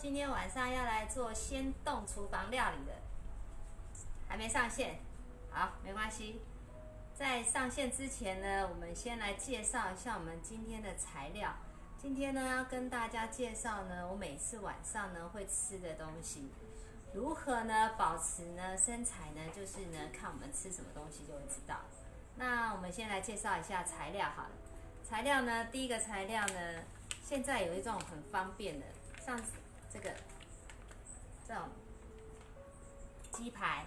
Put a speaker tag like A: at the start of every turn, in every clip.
A: 今天晚上要来做鲜冻厨房料理的，还没上线，好，没关系。在上线之前呢，我们先来介绍一下我们今天的材料。今天呢，要跟大家介绍呢，我每次晚上呢会吃的东西，如何呢保持呢身材呢？就是呢看我们吃什么东西就会知道。那我们先来介绍一下材料好了。材料呢，第一个材料呢，现在有一种很方便的，像这个这种鸡排，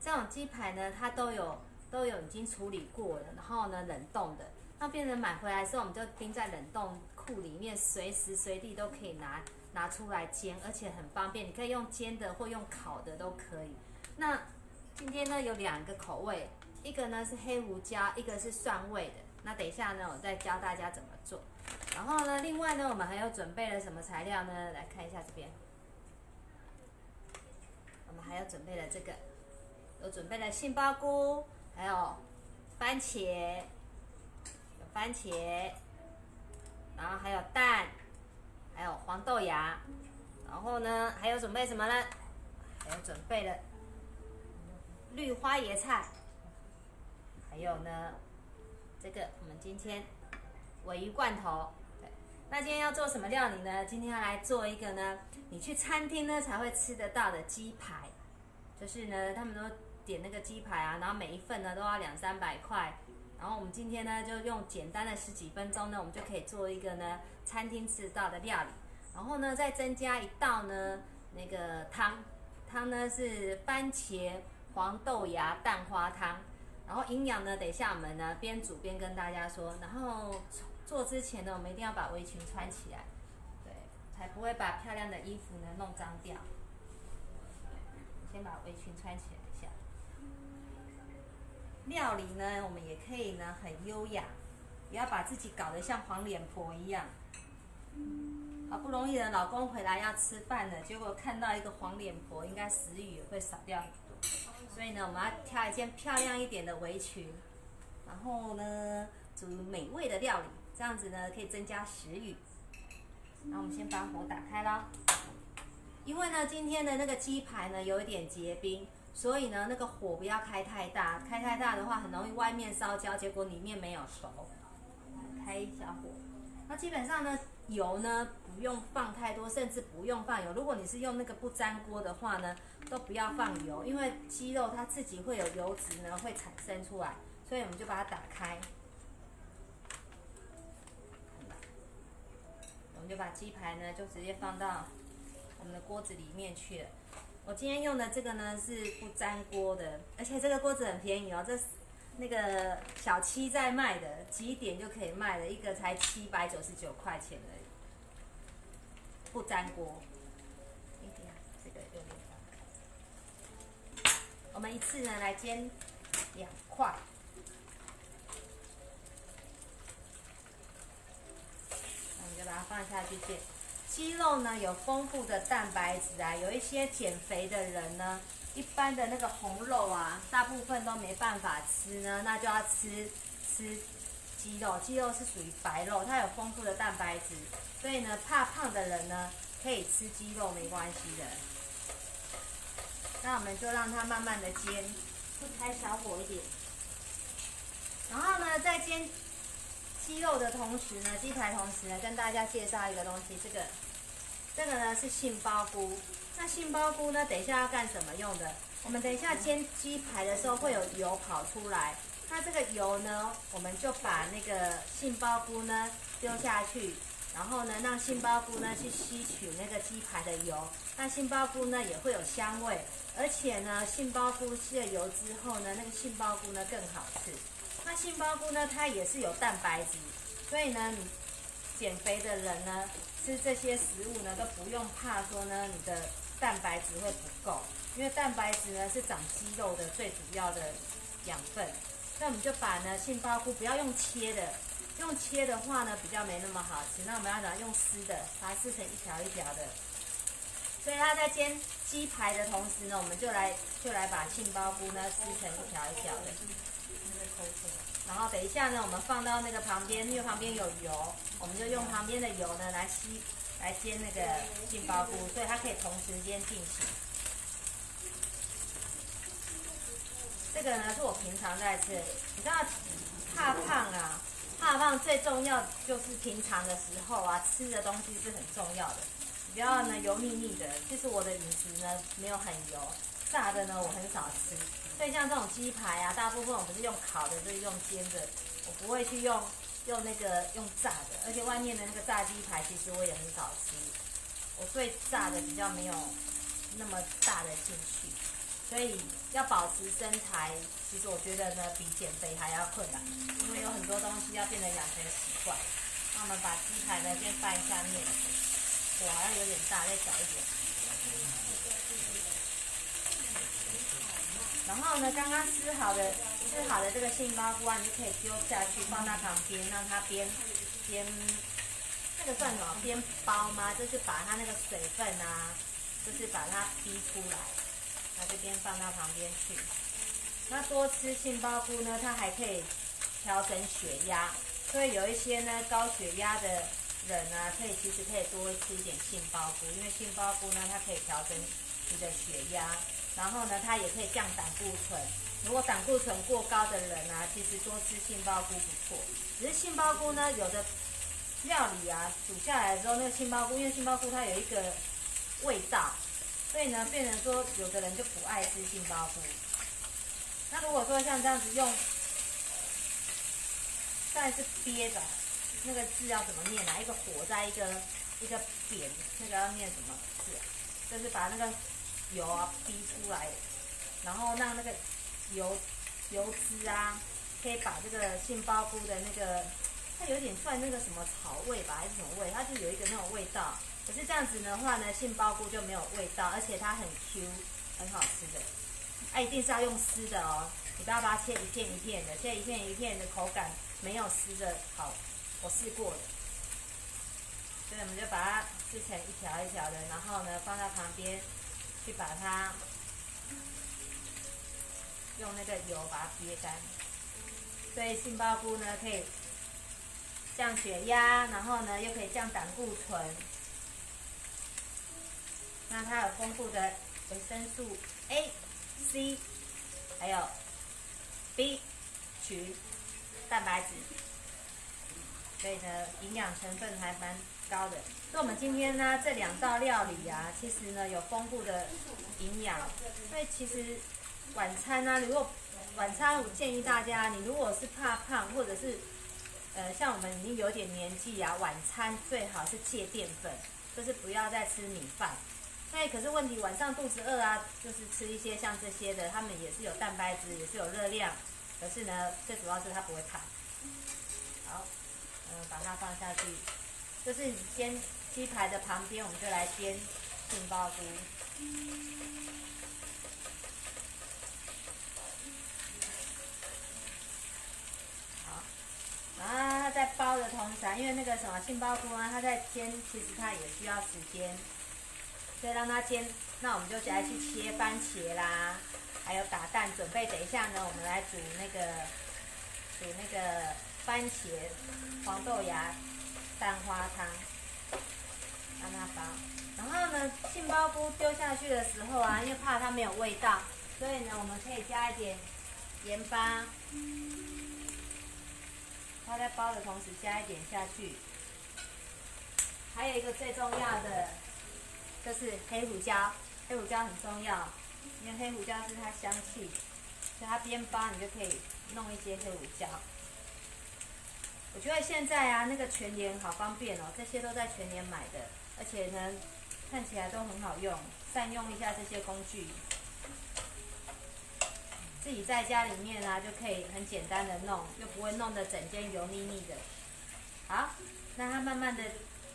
A: 这种鸡排呢，它都有都有已经处理过了，然后呢冷冻的，那变成买回来之后，我们就冰在冷冻库里面，随时随地都可以拿拿出来煎，而且很方便，你可以用煎的或用烤的都可以。那今天呢有两个口味，一个呢是黑胡椒，一个是蒜味的。那等一下呢，我再教大家怎么做。然后呢，另外呢，我们还有准备了什么材料呢？来看一下这边，我们还要准备了这个，有准备了杏鲍菇，还有番茄，有番茄，然后还有蛋，还有黄豆芽，然后呢，还有准备什么呢？还有准备了绿花椰菜，还有呢，这个我们今天尾鱼罐头。那今天要做什么料理呢？今天要来做一个呢，你去餐厅呢才会吃得到的鸡排，就是呢，他们都点那个鸡排啊，然后每一份呢都要两三百块，然后我们今天呢就用简单的十几分钟呢，我们就可以做一个呢餐厅吃到的料理，然后呢再增加一道呢那个汤，汤呢是番茄黄豆芽蛋花汤，然后营养呢等一下我们呢边煮边跟大家说，然后。做之前呢，我们一定要把围裙穿起来，对，才不会把漂亮的衣服呢弄脏掉。先把围裙穿起来一下。料理呢，我们也可以呢很优雅，不要把自己搞得像黄脸婆一样。好不容易的老公回来要吃饭了，结果看到一个黄脸婆，应该食欲也会少掉很多。所以呢，我们要挑一件漂亮一点的围裙，然后呢煮美味的料理。这样子呢，可以增加食欲。那我们先把火打开啦。因为呢，今天的那个鸡排呢有一点结冰，所以呢，那个火不要开太大，开太大的话很容易外面烧焦，结果里面没有熟。开小火。那基本上呢，油呢不用放太多，甚至不用放油。如果你是用那个不粘锅的话呢，都不要放油，因为鸡肉它自己会有油脂呢会产生出来，所以我们就把它打开。们就把鸡排呢，就直接放到我们的锅子里面去了。我今天用的这个呢是不粘锅的，而且这个锅子很便宜哦，这那个小七在卖的，几点就可以卖的，一个才七百九十九块钱的不粘锅。这个有点我们一次呢来煎两块。把它放下去煎。鸡肉呢有丰富的蛋白质啊，有一些减肥的人呢，一般的那个红肉啊，大部分都没办法吃呢，那就要吃吃鸡肉。鸡肉是属于白肉，它有丰富的蛋白质，所以呢，怕胖的人呢可以吃鸡肉没关系的。那我们就让它慢慢的煎，开小火一点，然后呢再煎。鸡肉的同时呢，鸡排同时呢，跟大家介绍一个东西，这个，这个呢是杏鲍菇。那杏鲍菇呢，等一下要干什么用的？我们等一下煎鸡排的时候会有油跑出来，那这个油呢，我们就把那个杏鲍菇呢丢下去，然后呢让杏鲍菇呢去吸取那个鸡排的油，那杏鲍菇呢也会有香味，而且呢杏鲍菇吸了油之后呢，那个杏鲍菇呢更好吃。那杏鲍菇呢，它也是有蛋白质，所以呢，你减肥的人呢，吃这些食物呢，都不用怕说呢，你的蛋白质会不够，因为蛋白质呢是长肌肉的最主要的养分。那我们就把呢杏鲍菇不要用切的，用切的话呢比较没那么好吃。那我们要怎用撕的，把它撕成一条一条的。所以它在煎鸡排的同时呢，我们就来就来把杏鲍菇呢撕成一条一条的。然后等一下呢，我们放到那个旁边，因为旁边有油，我们就用旁边的油呢来吸来煎那个杏鲍菇，所以它可以同时间进行。这个呢是我平常在吃，你知道怕胖啊，怕胖最重要就是平常的时候啊，吃的东西是很重要的，不要呢油腻腻的。就是我的饮食呢没有很油，炸的呢我很少吃，所以像这种鸡排啊，大部分我们是用烤的，就是用煎的，我不会去用用那个用炸的，而且外面的那个炸鸡排其实我也很少吃，我对炸的比较没有那么大的兴趣。所以要保持身材，其实我觉得呢，比减肥还要困难，因为有很多东西要变得养成习惯。那我们把鸡排呢先翻一下面，火好像有点大，再小一点。然后呢，刚刚撕好的撕好的这个杏鲍菇啊，你就可以丢下去，放到旁边，让它边边这个算什么？边包吗？就是把它那个水分啊，就是把它逼出来。把这边放到旁边去。那多吃杏鲍菇呢，它还可以调整血压，所以有一些呢高血压的人呢，可以其实可以多吃一点杏鲍菇，因为杏鲍菇呢它可以调整你的血压，然后呢它也可以降胆固醇。如果胆固醇过高的人啊，其实多吃杏鲍菇不错。只是杏鲍菇呢，有的料理啊煮下来之后，那个杏鲍菇，因为杏鲍菇它有一个味道。所以呢，变成说有的人就不爱吃杏鲍菇。那如果说像这样子用，再是憋的，那个字要怎么念啊？一个火在一个一个扁，那个要念什么字？就是把那个油啊逼出来，然后让那个油油脂啊，可以把这个杏鲍菇的那个，它有点算那个什么草味吧，还是什么味？它就有一个那种味道。可是这样子的话呢，杏鲍菇就没有味道，而且它很 Q，很好吃的。哎，一定是要用丝的哦，你不要把它切一片一片的，切一片一片的口感没有丝的好。我试过了，所以我们就把它撕成一条一条的，然后呢放在旁边，去把它用那个油把它憋干。所以杏鲍菇呢可以降血压，然后呢又可以降胆固醇。那它有丰富的维生素 A、C，还有 B 群蛋白质，所以呢，营养成分还蛮高的。所以我们今天呢，这两道料理啊，其实呢有丰富的营养。所以其实晚餐呢，如果晚餐我建议大家，你如果是怕胖，或者是呃像我们已经有点年纪啊，晚餐最好是戒淀粉，就是不要再吃米饭。那，可是问题晚上肚子饿啊，就是吃一些像这些的，他们也是有蛋白质，也是有热量。可是呢，最主要是它不会胖。好，嗯，把它放下去。就是煎鸡排的旁边，我们就来煎杏鲍菇。好，然后在包的同时，因为那个什么杏鲍菇啊，它在煎，其实它也需要时间。所以让它煎，那我们就来去切番茄啦，还有打蛋，准备等一下呢，我们来煮那个煮那个番茄黄豆芽蛋花汤，让它包。然后呢，杏鲍菇丢下去的时候啊，因为怕它没有味道，所以呢，我们可以加一点盐巴，它在包的同时加一点下去。还有一个最重要的。就是黑胡椒，黑胡椒很重要，因为黑胡椒是它香气，所以它边煲你就可以弄一些黑胡椒。我觉得现在啊，那个全联好方便哦，这些都在全联买的，而且呢，看起来都很好用，善用一下这些工具，自己在家里面啊就可以很简单的弄，又不会弄得整间油腻腻的。好，那它慢慢的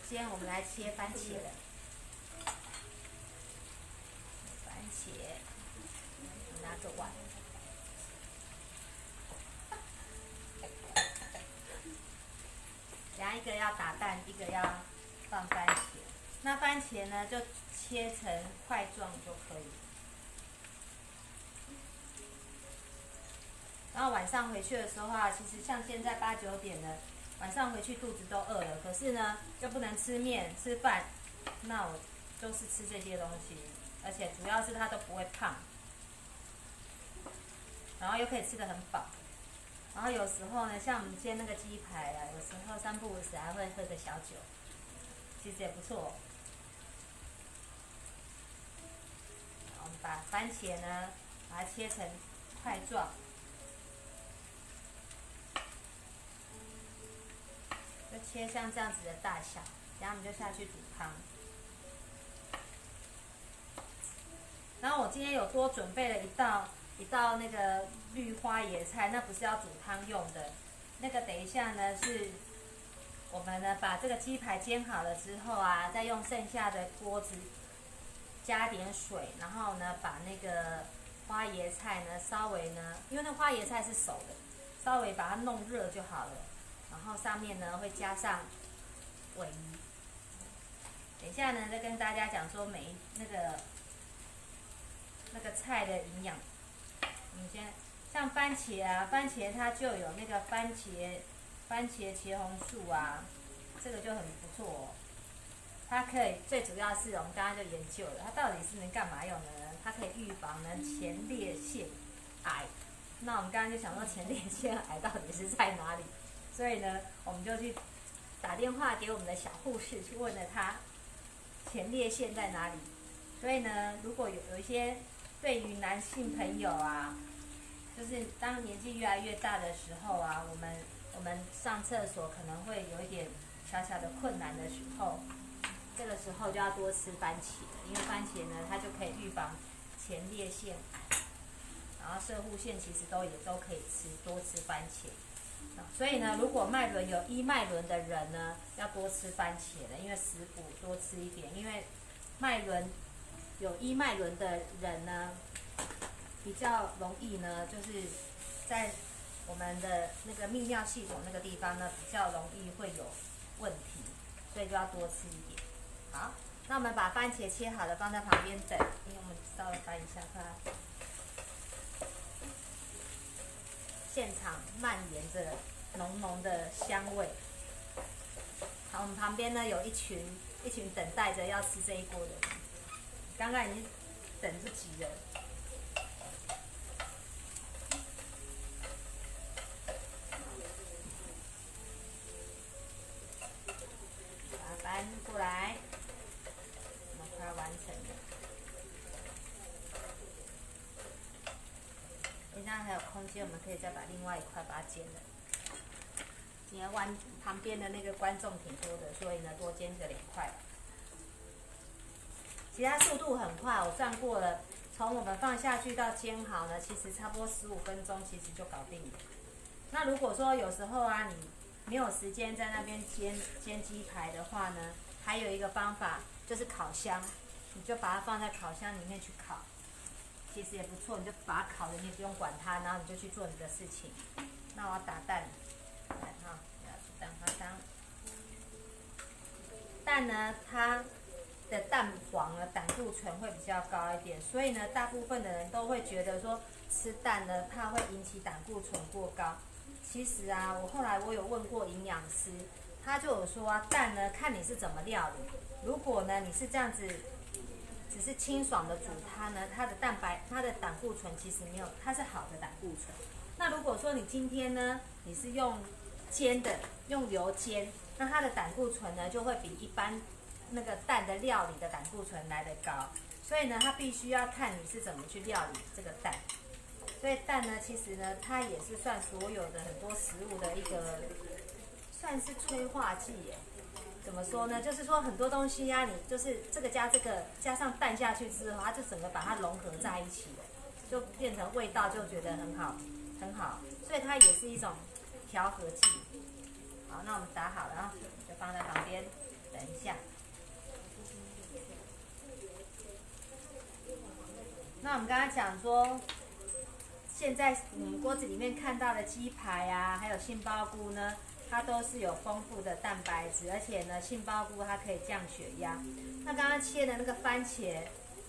A: 煎，我们来切番茄了。番茄，拿个碗然后一个要打蛋，一个要放番茄。那番茄呢，就切成块状就可以。然后晚上回去的时候啊，其实像现在八九点了，晚上回去肚子都饿了，可是呢又不能吃面吃饭，那我都是吃这些东西，而且主要是它都不会胖，然后又可以吃得很饱，然后有时候呢，像我们煎那个鸡排啊，有时候三不五时还会喝个小酒，其实也不错。我们把番茄呢，把它切成块状。就切像这样子的大小，然后我们就下去煮汤。然后我今天有多准备了一道一道那个绿花椰菜，那不是要煮汤用的，那个等一下呢是，我们呢把这个鸡排煎好了之后啊，再用剩下的锅子加点水，然后呢把那个花椰菜呢稍微呢，因为那花椰菜是熟的，稍微把它弄热就好了。然后上面呢会加上尾鱼，等一下呢再跟大家讲说每那个那个菜的营养。你先像番茄啊，番茄它就有那个番茄番茄茄红素啊，这个就很不错哦。它可以最主要是我们刚刚就研究了，它到底是能干嘛用的呢？它可以预防呢前列腺癌。那我们刚刚就想说前列腺癌到底是在哪里？所以呢，我们就去打电话给我们的小护士，去问了他前列腺在哪里。所以呢，如果有有一些对于男性朋友啊，就是当年纪越来越大的时候啊，我们我们上厕所可能会有一点小小的困难的时候，这个时候就要多吃番茄，因为番茄呢，它就可以预防前列腺癌，然后射护腺其实都也都可以吃，多吃番茄。所以呢，如果脉轮有一脉轮的人呢，要多吃番茄的，因为食补多吃一点。因为脉轮有一脉轮的人呢，比较容易呢，就是在我们的那个泌尿系统那个地方呢，比较容易会有问题，所以就要多吃一点。好，那我们把番茄切好了放在旁边等，因为我们稍微翻一下看。现场蔓延着浓浓的香味。好，我们旁边呢有一群一群等待着要吃这一锅的人，刚刚已经等不及了。把它搬过来。还有空间，我们可以再把另外一块把它煎了。今天弯旁边的那个观众挺多的，所以呢多煎这两块。其他速度很快，我算过了，从我们放下去到煎好呢，其实差不多十五分钟，其实就搞定了。那如果说有时候啊，你没有时间在那边煎煎鸡排的话呢，还有一个方法就是烤箱，你就把它放在烤箱里面去烤。其实也不错，你就把它烤了，你也不用管它，然后你就去做你的事情。那我要打蛋，来哈，要去蛋花汤。蛋呢，它的蛋黄呢胆固醇会比较高一点，所以呢，大部分的人都会觉得说吃蛋呢，怕会引起胆固醇过高。其实啊，我后来我有问过营养师，他就有说啊，蛋呢看你是怎么料理。如果呢你是这样子。只是清爽的煮它呢，它的蛋白、它的胆固醇其实没有，它是好的胆固醇。那如果说你今天呢，你是用煎的，用油煎，那它的胆固醇呢就会比一般那个蛋的料理的胆固醇来得高。所以呢，它必须要看你是怎么去料理这个蛋。所以蛋呢，其实呢，它也是算所有的很多食物的一个，算是催化剂耶。怎么说呢？就是说很多东西呀，你就是这个加这个加上蛋下去之后，它就整个把它融合在一起，就变成味道就觉得很好，很好。所以它也是一种调和剂。好，那我们打好了，就放在旁边等一下。那我们刚刚讲说，现在我们锅子里面看到的鸡排啊，还有杏鲍菇呢。它都是有丰富的蛋白质，而且呢，杏鲍菇它可以降血压。那刚刚切的那个番茄，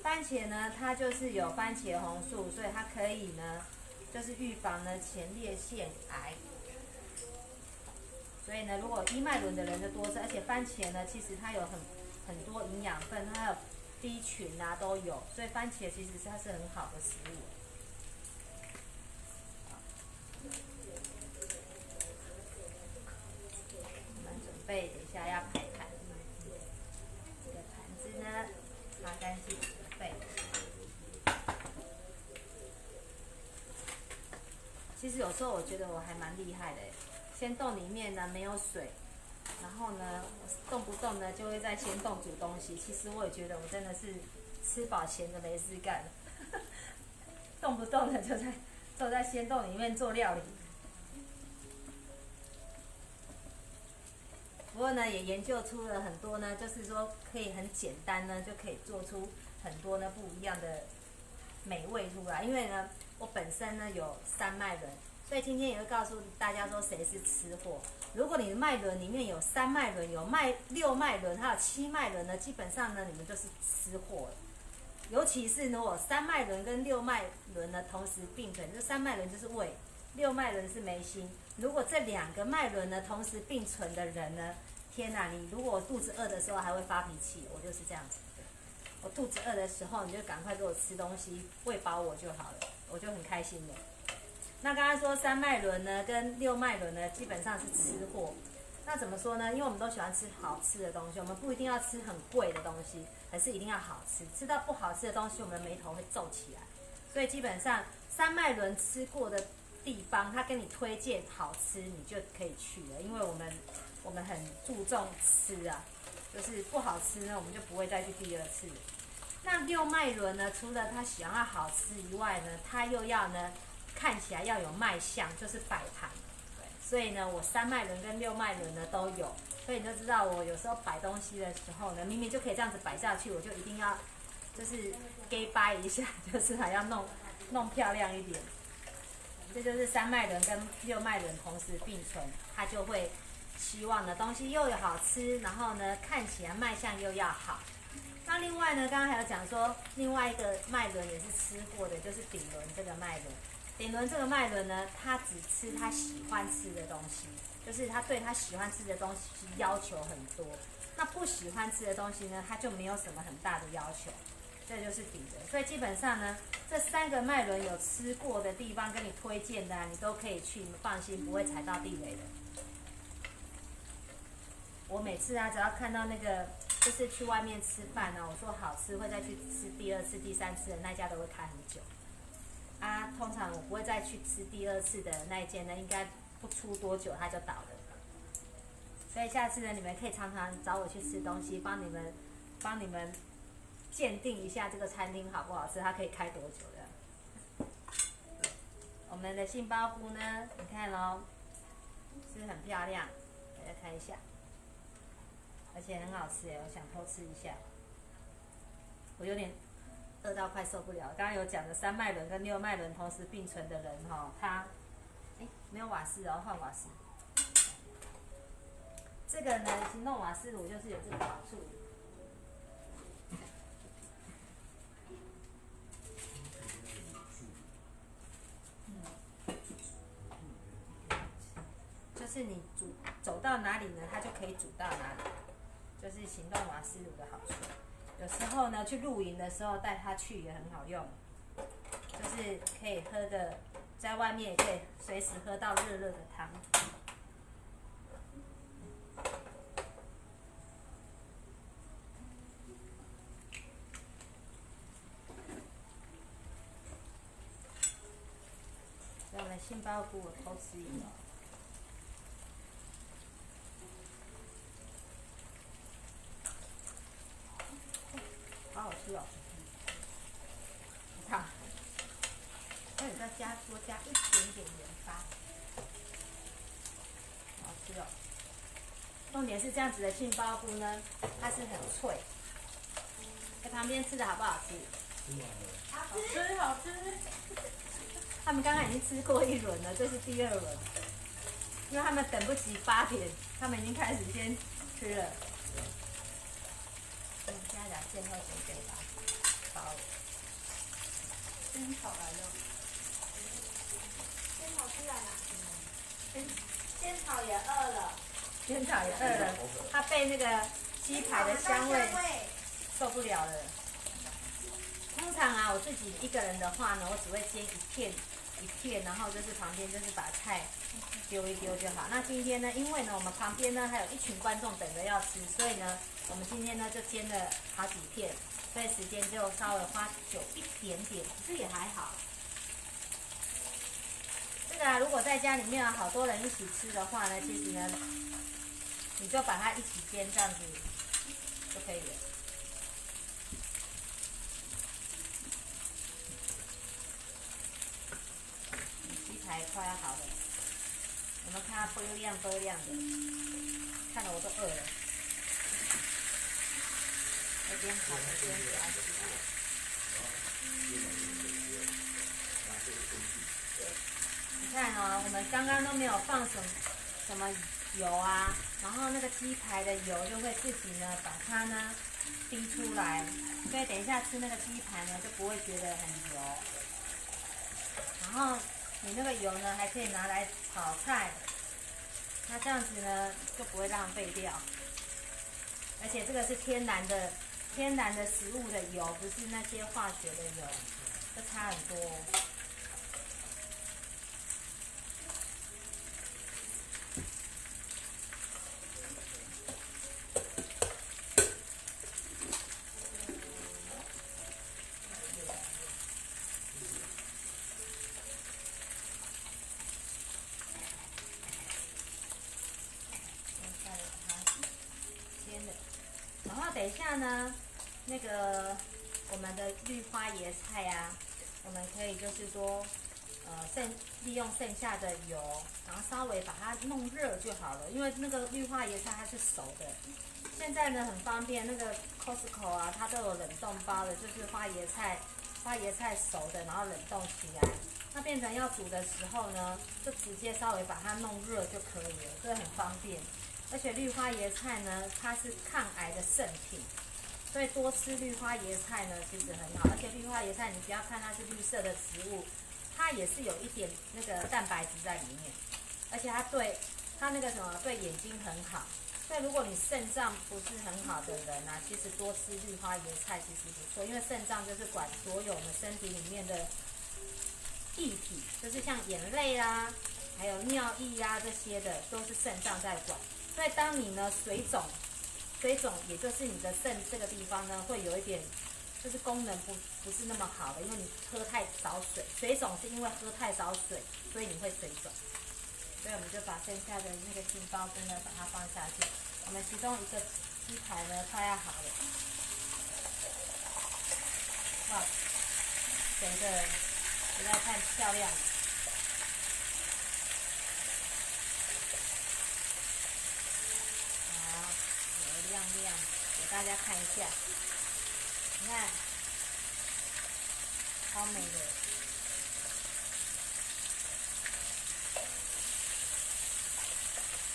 A: 番茄呢，它就是有番茄红素，所以它可以呢，就是预防呢前列腺癌。所以呢，如果低脉轮的人就多吃，而且番茄呢，其实它有很很多营养分，它有 B 群啊都有，所以番茄其实它是很好的食物。我们准备等一下要排盘，这个盘子呢擦干净准备。其实有时候我觉得我还蛮厉害的，先冻里面呢没有水，然后呢动不动呢就会在鲜冻煮东西。其实我也觉得我真的是吃饱闲的没事干，动不动的就在坐在鲜冻里面做料理。不过呢，也研究出了很多呢，就是说可以很简单呢，就可以做出很多呢不一样的美味出来。因为呢，我本身呢有三脉轮，所以今天也会告诉大家说谁是吃货。如果你的脉轮里面有三脉轮、有脉六脉轮、还有七脉轮呢，基本上呢你们就是吃货了。尤其是如果三脉轮跟六脉轮呢同时并存，这三脉轮就是胃，六脉轮是眉心。如果这两个脉轮呢同时并存的人呢，天哪！你如果肚子饿的时候还会发脾气，我就是这样子。我肚子饿的时候，你就赶快给我吃东西，喂饱我就好了，我就很开心了。那刚刚说三脉轮呢跟六脉轮呢，基本上是吃货。那怎么说呢？因为我们都喜欢吃好吃的东西，我们不一定要吃很贵的东西，可是一定要好吃。吃到不好吃的东西，我们的眉头会皱起来。所以基本上三脉轮吃过的。地方，他跟你推荐好吃，你就可以去了。因为我们我们很注重吃啊，就是不好吃呢，我们就不会再去第二次。那六脉轮呢，除了他喜欢好吃以外呢，他又要呢看起来要有卖相，就是摆盘。对，所以呢，我三脉轮跟六脉轮呢都有，所以你就知道我有时候摆东西的时候呢，明明就可以这样子摆下去，我就一定要就是给掰一下，就是还要弄弄漂亮一点。这就是三脉轮跟六脉轮同时并存，它就会希望的东西又有好吃，然后呢看起来卖相又要好。那另外呢，刚刚还有讲说，另外一个脉轮也是吃过的，就是顶轮这个脉轮。顶轮这个脉轮呢，它只吃他喜欢吃的东西，就是他对他喜欢吃的东西要求很多。那不喜欢吃的东西呢，他就没有什么很大的要求。这就是底的，所以基本上呢，这三个脉轮有吃过的地方跟你推荐的，你都可以去，你放心，不会踩到地雷的。我每次啊，只要看到那个，就是去外面吃饭呢，我说好吃，会再去吃第二次、第三次的那家都会开很久。啊，通常我不会再去吃第二次的那一间呢，应该不出多久它就倒了。所以下次呢，你们可以常常找我去吃东西，帮你们，帮你们。鉴定一下这个餐厅好不好吃，它可以开多久的？我们的杏鲍菇呢？你看喽，是不是很漂亮？大家看一下，而且很好吃哎，我想偷吃一下。我有点饿到快受不了。刚刚有讲的三脉轮跟六脉轮同时并存的人哈，他哎没有瓦斯然后，换瓦斯。这个呢，行动瓦斯炉就是有这个好处。是你煮走到哪里呢，它就可以煮到哪里，就是行动瓦斯炉的好处。有时候呢，去露营的时候带它去也很好用，就是可以喝的，在外面也可以随时喝到热热的汤。我们杏鲍菇我偷吃一个。是哦，你看，那你再加多加一点点盐巴，好吃哦。重点是这样子的杏鲍菇呢，它是很脆。在旁边吃的好不好吃？
B: 好吃，好吃。
A: 他们刚刚已经吃过一轮了，这是第二轮，因为他们等不及八点，他们已经开始先吃了。加点鲜草先给吧，好。
B: 仙草来了，仙草出来了。
A: 仙仙草也饿了。仙草也饿了，它被那个鸡排的香味受不了了。通常啊，我自己一个人的话呢，我只会煎一片一片，然后就是旁边就是把菜丢一丢就好。那今天呢，因为呢我们旁边呢还有一群观众等着要吃，所以呢我们今天呢就煎了好几片，所以时间就稍微花久一点点，可是也还好。这个啊，如果在家里面有好多人一起吃的话呢，其实呢，你就把它一起煎这样子就可以了。鸡排快要好了，我们看它波亮波亮的，看得我都饿了。一边烤一边给你看哦，我们刚刚都没有放什么什么油啊，然后那个鸡排的油就会自己呢把它呢滴出来，所以等一下吃那个鸡排呢就不会觉得很油。然后你那个油呢还可以拿来炒菜，那这样子呢就不会浪费掉。而且这个是天然的天然的食物的油，不是那些化学的油，这差很多。然后等一下呢，那个我们的绿花椰菜啊，我们可以就是说，呃，剩利用剩下的油，然后稍微把它弄热就好了。因为那个绿花椰菜它是熟的，现在呢很方便，那个 Costco 啊，它都有冷冻包的，就是花椰菜，花椰菜熟的，然后冷冻起来，那变成要煮的时候呢，就直接稍微把它弄热就可以了，这个很方便。而且绿花椰菜呢，它是抗癌的圣品，所以多吃绿花椰菜呢，其实很好。而且绿花椰菜，你不要看它是绿色的植物，它也是有一点那个蛋白质在里面，而且它对它那个什么对眼睛很好。所以如果你肾脏不是很好的人啊，其实多吃绿花椰菜其实不错，因为肾脏就是管所有我们身体里面的液体，就是像眼泪啦、还有尿液呀、这些的，都是肾脏在管。所以当你呢水肿，水肿也就是你的肾这个地方呢会有一点，就是功能不不是那么好的，因为你喝太少水。水肿是因为喝太少水，所以你会水肿。所以我们就把剩下的那个杏鲍菇呢把它放下去。我们其中一个鸡排呢快要好了，哇，整个实在太漂亮了。好，油亮亮，给大家看一下。你看，超美的。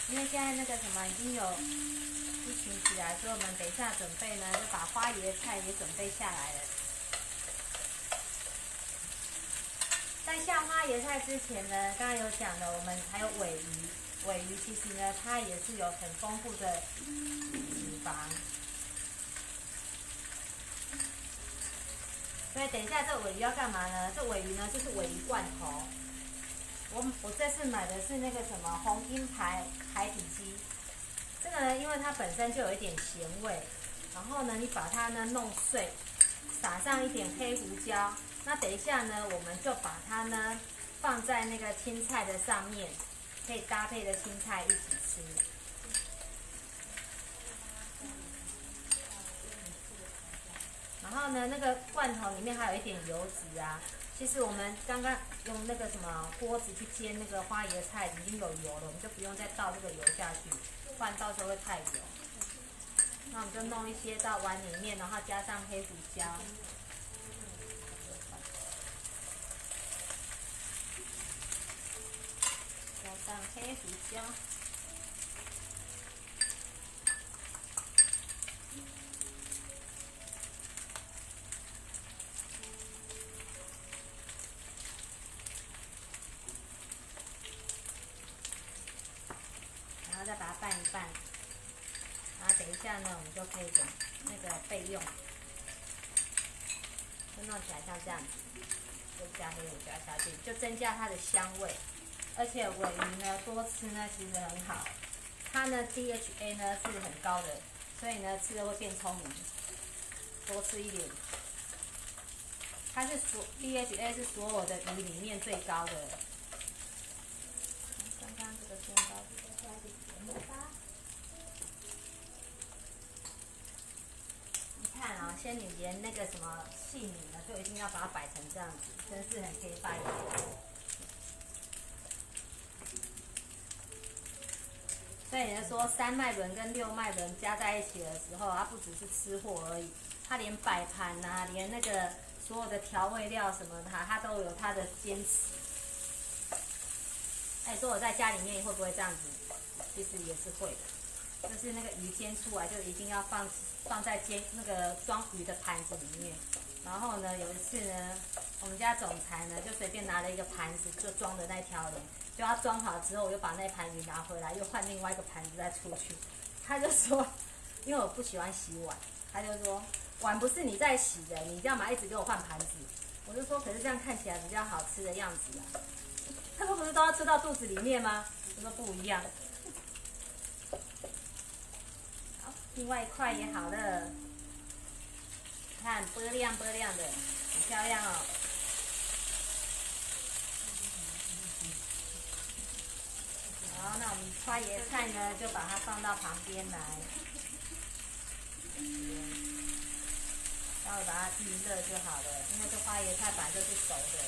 A: 因为现在那个什么已经有疫情起来，所以我们等一下准备呢，就把花椰菜也准备下来了。在下花椰菜之前呢，刚刚有讲的，我们还有尾鱼。尾鱼其实呢，它也是有很丰富的所以等一下这尾鱼要干嘛呢？这尾鱼呢就是尾鱼罐头。我我这次买的是那个什么红鹰牌海底鸡，这个呢，因为它本身就有一点咸味，然后呢，你把它呢弄碎，撒上一点黑胡椒，那等一下呢，我们就把它呢放在那个青菜的上面。可以搭配的青菜一起吃。然后呢，那个罐头里面还有一点油脂啊。其实我们刚刚用那个什么锅子去煎那个花椰菜，已经有油了，我们就不用再倒这个油下去，不然到时候会太油。那我们就弄一些到碗里面，然后加上黑胡椒。加上黑胡椒，然后再把它拌。然后等一下呢，我们就可以准那个备用，就弄起来像这样子，就加黑胡椒下去，就增加它的香味。而且尾鱼呢，多吃呢其实很好，它呢 DHA 呢是很高的，所以呢吃了会变聪明。多吃一点，它是所 DHA 是所有的鱼里面最高的。刚刚这个先包加一点盐巴。你看啊，仙女连那个什么细米呢，就一定要把它摆成这样子，真是很可以拜所以人家说三脉轮跟六脉轮加在一起的时候，它不只是吃货而已，它连摆盘呐，连那个所有的调味料什么的，它都有它的坚持。哎，说我在家里面会不会这样子？其实也是会的，就是那个鱼煎出来就一定要放放在煎那个装鱼的盘子里面。然后呢，有一次呢，我们家总裁呢就随便拿了一个盘子，就装的那条鱼。就他装好之后，我又把那盘鱼拿回来，又换另外一个盘子再出去。他就说，因为我不喜欢洗碗，他就说碗不是你在洗的，你这样嘛一直给我换盘子。我就说，可是这样看起来比较好吃的样子啊。他说不是都要吃到肚子里面吗？我说不一样。好，另外一块也好了，看波亮波亮的，很漂亮哦。好，那我们花椰菜呢，就把它放到旁边来，稍微把它预热就好了，因为这花椰菜本来就是熟的。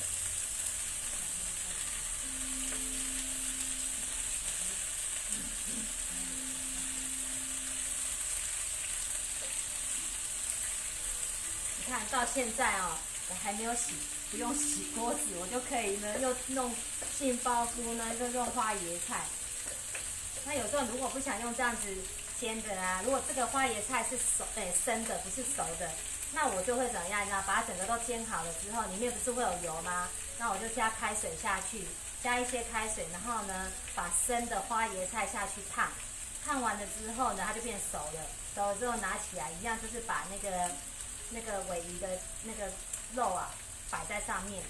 A: 看到现在哦，我还没有洗，不用洗锅子，我就可以呢，又弄杏鲍菇呢，又用花椰菜。那有时候如果不想用这样子煎的啊，如果这个花椰菜是熟诶生的，不是熟的，那我就会怎么样？你知道，把它整个都煎好了之后，里面不是会有油吗？那我就加开水下去，加一些开水，然后呢，把生的花椰菜下去烫，烫完了之后呢，它就变熟了。熟了之后拿起来，一样就是把那个那个尾鱼的那个肉啊摆在上面。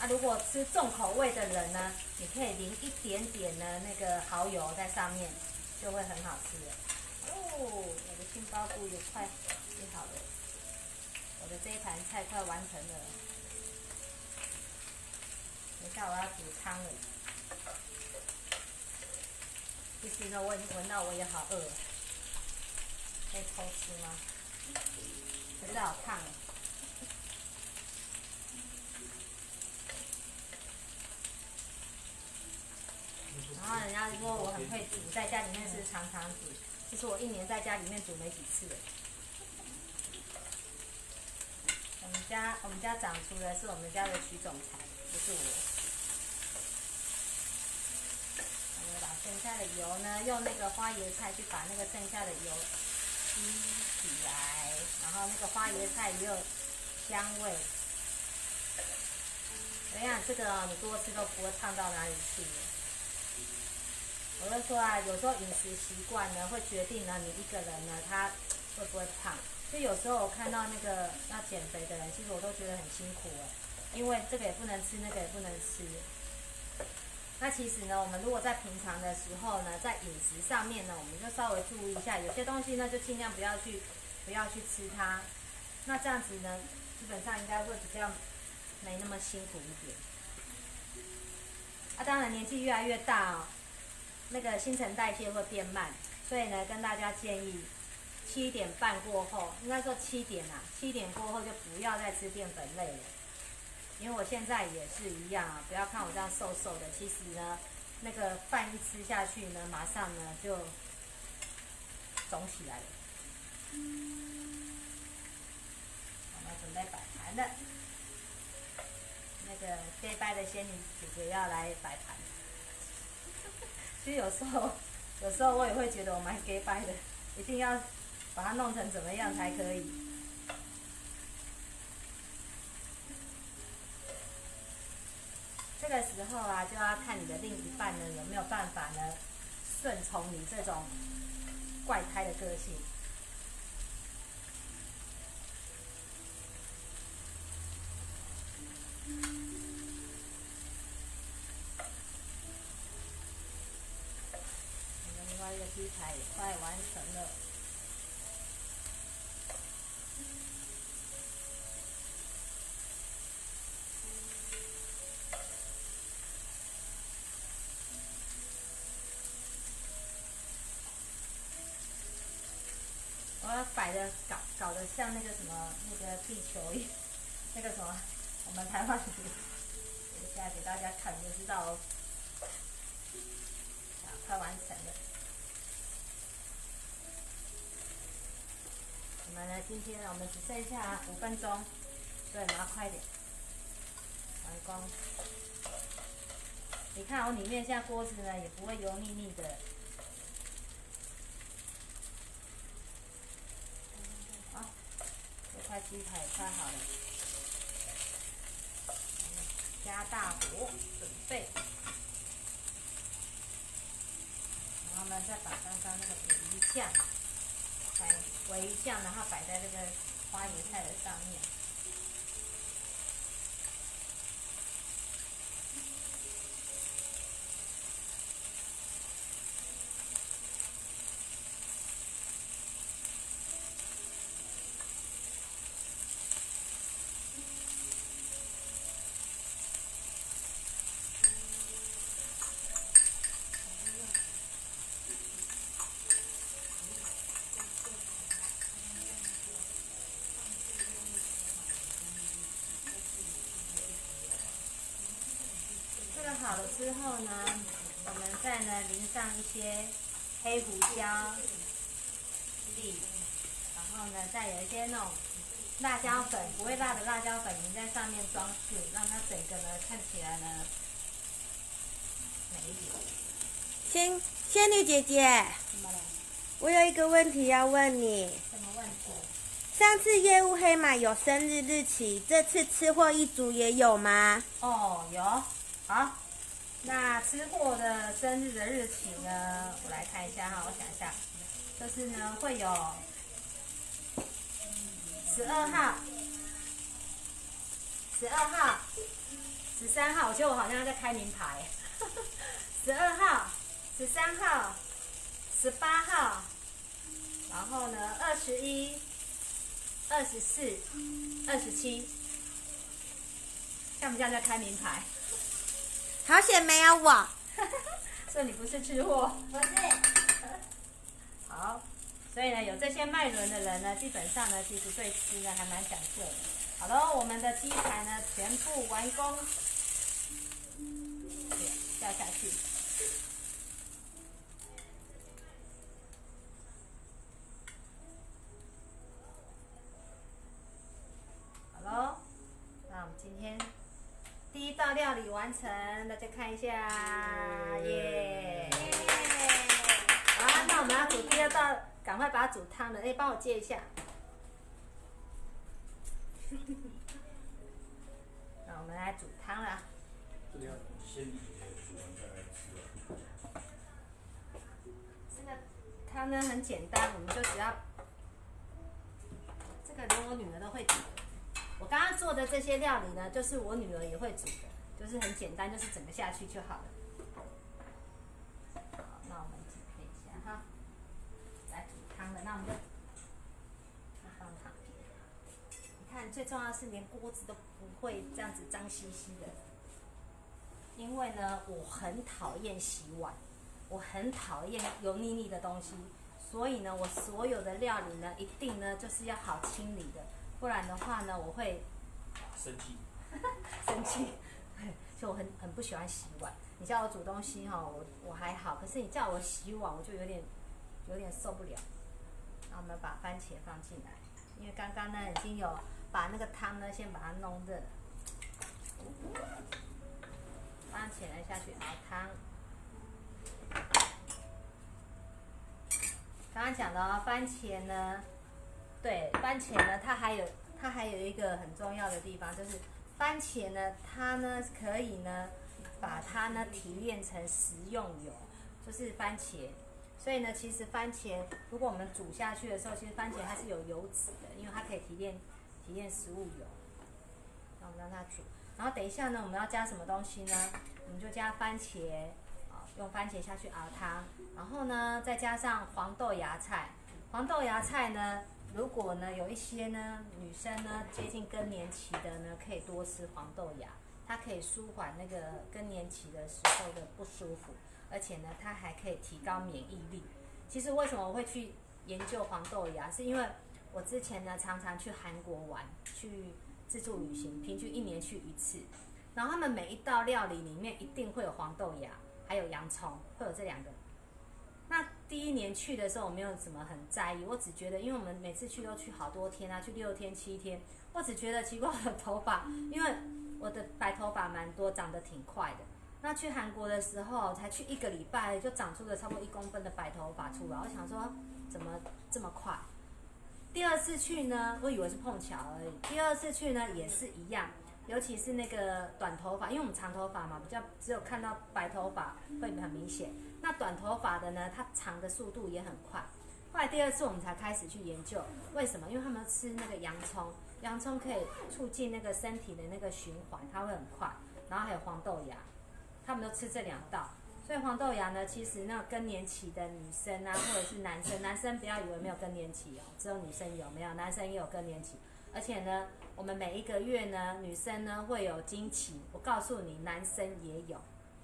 A: 啊，如果吃重口味的人呢，你可以淋一点点的那个蚝油在上面，就会很好吃。哦，我的杏鲍菇也快煮好了，我的这一盘菜快完成了。等下我要煮汤了。其实呢，我已经闻到我也好饿了，可以偷吃吗？可是好烫哦。然后人家说我很会煮，在家里面是常常煮。其实我一年在家里面煮没几次。我们家我们家长出的是我们家的徐总裁，不是我。我们把剩下的油呢，用那个花椰菜去把那个剩下的油吸起来，然后那个花椰菜也有香味。怎样？这个你多吃都不会烫到哪里去。我就说啊，有时候饮食习惯呢，会决定了你一个人呢，他会不会胖。就有时候我看到那个要减肥的人，其实我都觉得很辛苦哎，因为这个也不能吃，那个也不能吃。那其实呢，我们如果在平常的时候呢，在饮食上面呢，我们就稍微注意一下，有些东西呢，就尽量不要去，不要去吃它。那这样子呢，基本上应该会比较没那么辛苦一点。啊，当然年纪越来越大哦。那个新陈代谢会变慢，所以呢，跟大家建议，七点半过后，应该说七点啊，七点过后就不要再吃淀粉类了。因为我现在也是一样啊，不要看我这样瘦瘦的，其实呢，那个饭一吃下去呢，马上呢就肿起来了。我们准备摆盘了，那个 gay 的仙女姐姐要来摆盘。其实有时候，有时候我也会觉得我蛮 gay 的，一定要把它弄成怎么样才可以。个时候啊，就要看你的另一半呢有没有办法呢，顺从你这种怪胎的个性。我们另外一个鸡排也快完成了。搞搞得像那个什么那个地球一，那个什么，我们台湾的，等一下给大家看就知道哦。啊，快完成了。我们呢，今天我们只剩下五分钟，对，拿快点，完工。你看我里面现在锅子呢也不会油腻腻的。好，这块鸡排也快好了，加大火准备，然后呢再把刚刚那个鱼酱，摆鲔鱼酱，然后摆在这个花椰菜的上面。这个好了之后呢，我们再呢淋上一些黑胡椒粒，然后呢再有一些那种辣椒粉，不会辣的辣椒粉淋在上面装饰，让它整个呢看起来呢美一点。
C: 仙仙女姐姐？我有一个问题要问你。
A: 什么问题？
C: 上次业务黑马有生日日期，这次吃货一族也有吗？
A: 哦，有，好。那吃货的生日的日期呢？我来看一下哈，我想一下，就是呢会有十二号、十二号、十三号，我觉得我好像在开名牌。十二号、十三号、十八号，然后呢二十一、二十四、二十七，像不像在开名牌？
C: 好险没有我。
A: 所以你不是吃货。
C: 不是。
A: 好，所以呢，有这些脉轮的人呢，基本上呢，其实对吃呢还蛮讲究的。好了，我们的鸡排呢全部完工，对，掉下去。完成，大家看一下，耶！好，那我们要煮第二道，赶快把它煮汤了。哎，帮我接一下。那我们来煮汤了。
D: 这个要先煮煮完再来吃啊。
A: 这个汤呢很简单，我们就只要这个连我女儿都会煮。我刚刚做的这些料理呢，就是我女儿也会煮的，就是很简单，就是整个下去就好了。好，那我们准备一下哈，来煮汤了，那我们就放旁边。你看，最重要的是连锅子都不会这样子脏兮兮的，因为呢，我很讨厌洗碗。我很讨厌油腻腻的东西，所以呢，我所有的料理呢，一定呢就是要好清理的，不然的话呢，我会
D: 生气。
A: 生气。所以我很很不喜欢洗碗。你叫我煮东西哈，我我还好，可是你叫我洗碗，我就有点有点受不了。那我们把番茄放进来，因为刚刚呢已经有把那个汤呢先把它弄热，番茄呢下去熬汤。刚刚讲的哦，番茄呢，对，番茄呢，它还有它还有一个很重要的地方，就是番茄呢，它呢可以呢把它呢提炼成食用油，就是番茄。所以呢，其实番茄如果我们煮下去的时候，其实番茄它是有油脂的，因为它可以提炼提炼食物油。那我们让它煮，然后等一下呢，我们要加什么东西呢？我们就加番茄，啊，用番茄下去熬汤，然后呢，再加上黄豆芽菜。黄豆芽菜呢，如果呢有一些呢女生呢接近更年期的呢，可以多吃黄豆芽，它可以舒缓那个更年期的时候的不舒服，而且呢，它还可以提高免疫力。其实为什么我会去研究黄豆芽，是因为我之前呢常常去韩国玩，去自助旅行，平均一年去一次，然后他们每一道料理里面一定会有黄豆芽，还有洋葱，会有这两个。那第一年去的时候，我没有怎么很在意，我只觉得，因为我们每次去都去好多天啊，去六天七天，我只觉得奇怪，我的头发，因为我的白头发蛮多，长得挺快的。那去韩国的时候，才去一个礼拜，就长出了差不多一公分的白头发出来。我想说，怎么这么快？第二次去呢，我以为是碰巧而已。第二次去呢，也是一样。尤其是那个短头发，因为我们长头发嘛，比较只有看到白头发会很明显。那短头发的呢，它长的速度也很快。后来第二次我们才开始去研究为什么，因为他们吃那个洋葱，洋葱可以促进那个身体的那个循环，它会很快。然后还有黄豆芽，他们都吃这两道。所以黄豆芽呢，其实那更年期的女生啊，或者是男生，男生不要以为没有更年期哦，只有女生有，没有男生也有更年期。而且呢，我们每一个月呢，女生呢会有经期。我告诉你，男生也有，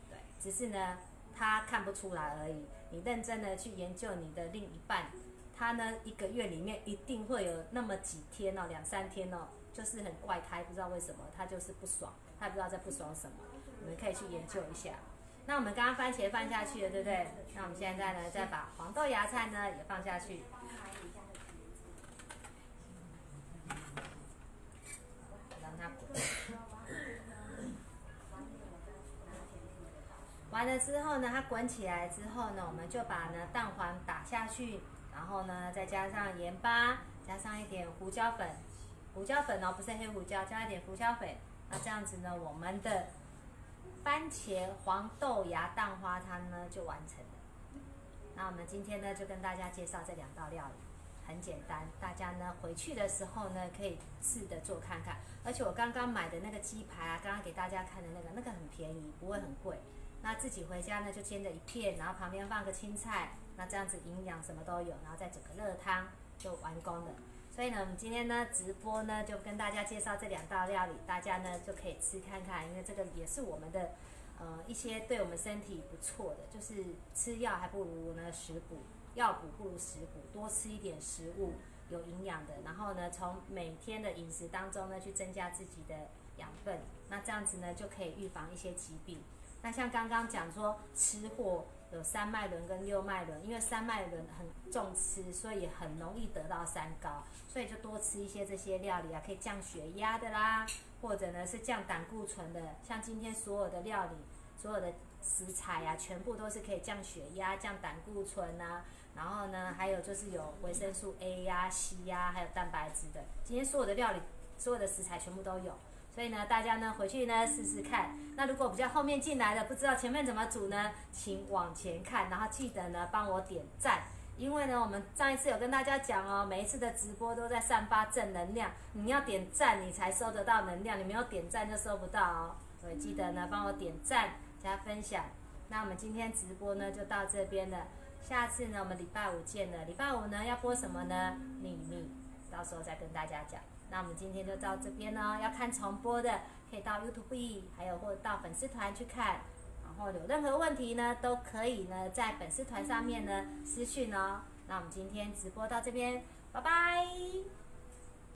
A: 对，只是呢他看不出来而已。你认真的去研究你的另一半，他呢一个月里面一定会有那么几天哦，两三天哦，就是很怪胎，不知道为什么他就是不爽，他不知道在不爽什么。你们可以去研究一下。那我们刚刚番茄放下去了，对不对？那我们现在呢，再把黄豆芽菜呢也放下去。完了之后呢，它滚起来之后呢，我们就把呢蛋黄打下去，然后呢再加上盐巴，加上一点胡椒粉，胡椒粉哦，不是黑胡椒，加一点胡椒粉。那这样子呢，我们的番茄黄豆芽蛋花汤呢就完成了。那我们今天呢就跟大家介绍这两道料理。很简单，大家呢回去的时候呢可以试着做看看。而且我刚刚买的那个鸡排啊，刚刚给大家看的那个，那个很便宜，不会很贵。那自己回家呢就煎了一片，然后旁边放个青菜，那这样子营养什么都有，然后再整个热汤就完工了。所以呢，我们今天呢直播呢就跟大家介绍这两道料理，大家呢就可以吃看看，因为这个也是我们的呃一些对我们身体不错的，就是吃药还不如呢食补。药补不如食补，多吃一点食物有营养的，然后呢，从每天的饮食当中呢去增加自己的养分，那这样子呢就可以预防一些疾病。那像刚刚讲说吃货有三脉轮跟六脉轮，因为三脉轮很重吃，所以很容易得到三高，所以就多吃一些这些料理啊，可以降血压的啦，或者呢是降胆固醇的，像今天所有的料理，所有的食材啊，全部都是可以降血压、降胆固醇啊。然后呢，还有就是有维生素 A 呀、C 呀，还有蛋白质的。今天所有的料理，所有的食材全部都有。所以呢，大家呢回去呢试试看。那如果比较后面进来的，不知道前面怎么煮呢，请往前看，然后记得呢帮我点赞。因为呢，我们上一次有跟大家讲哦，每一次的直播都在散发正能量，你要点赞你才收得到能量，你没有点赞就收不到哦。所以记得呢帮我点赞大家分享。那我们今天直播呢就到这边了。下次呢，我们礼拜五见了。礼拜五呢要播什么呢？秘密，到时候再跟大家讲。那我们今天就到这边呢，要看重播的可以到 YouTube，还有或者到粉丝团去看。然后有任何问题呢，都可以呢在粉丝团上面呢私讯哦。那我们今天直播到这边，拜拜。